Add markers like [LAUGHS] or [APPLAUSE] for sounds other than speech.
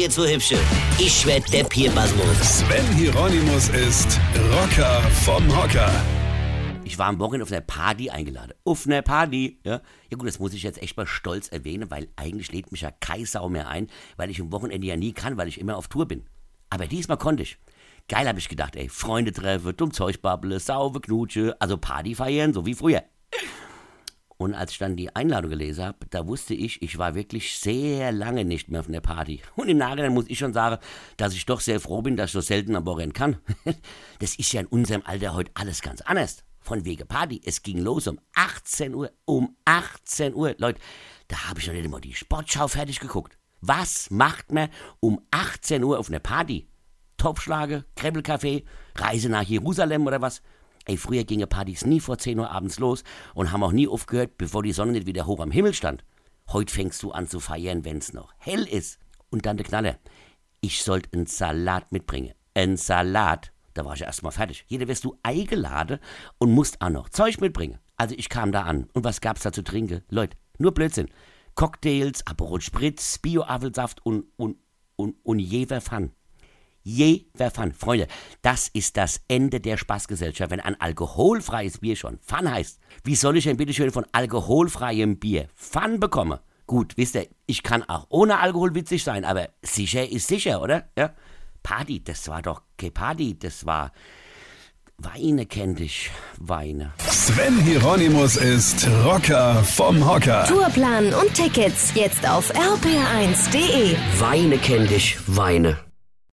ihr zwei Hübsche. Ich werd der Pierpasmus. Sven Hieronymus ist Rocker vom Hocker. Ich war am Wochenende auf einer Party eingeladen. Auf einer Party, ja. Ja gut, das muss ich jetzt echt mal stolz erwähnen, weil eigentlich lädt mich ja kein Sau mehr ein, weil ich am Wochenende ja nie kann, weil ich immer auf Tour bin. Aber diesmal konnte ich. Geil, hab ich gedacht, ey. Freunde treffen, dumm Zeug babble, sauve Knutsche, also Party feiern, so wie früher. Und als ich dann die Einladung gelesen habe, da wusste ich, ich war wirklich sehr lange nicht mehr auf einer Party. Und im Nachhinein muss ich schon sagen, dass ich doch sehr froh bin, dass ich so selten am Wochenende kann. [LAUGHS] Das ist ja in unserem Alter heute alles ganz anders. Von wegen Party. Es ging los um 18 Uhr. Um 18 Uhr. Leute, da habe ich noch nicht immer die Sportschau fertig geguckt. Was macht man um 18 Uhr auf einer Party? Topfschlage, Krebbelkaffee, Reise nach Jerusalem oder was? Ey, früher gingen Partys nie vor 10 Uhr abends los und haben auch nie aufgehört, bevor die Sonne nicht wieder hoch am Himmel stand. Heute fängst du an zu feiern, wenn's noch hell ist. Und dann der Knaller. Ich sollte einen Salat mitbringen. Ein Salat. Da war ich erstmal fertig. Jeder wirst du eingeladen und musst auch noch Zeug mitbringen. Also ich kam da an. Und was gab's da zu trinken? Leute, nur Blödsinn. Cocktails, Aperol Spritz, Bio-Apfelsaft und, und, und, und Jever Fun. Jever Fun. Freunde, das ist das Ende der Spaßgesellschaft, wenn ein alkoholfreies Bier schon Fun heißt. Wie soll ich denn bitte schön von alkoholfreiem Bier Fun bekommen? Gut, wisst ihr, ich kann auch ohne Alkohol witzig sein, aber sicher ist sicher, oder? Ja? Party, das war doch keine Party, das war Weine kenn dich, Weine. Sven Hieronymus ist Rocker vom Hocker. Tourplan und Tickets jetzt auf rpr1.de. Weine kenn dich, Weine.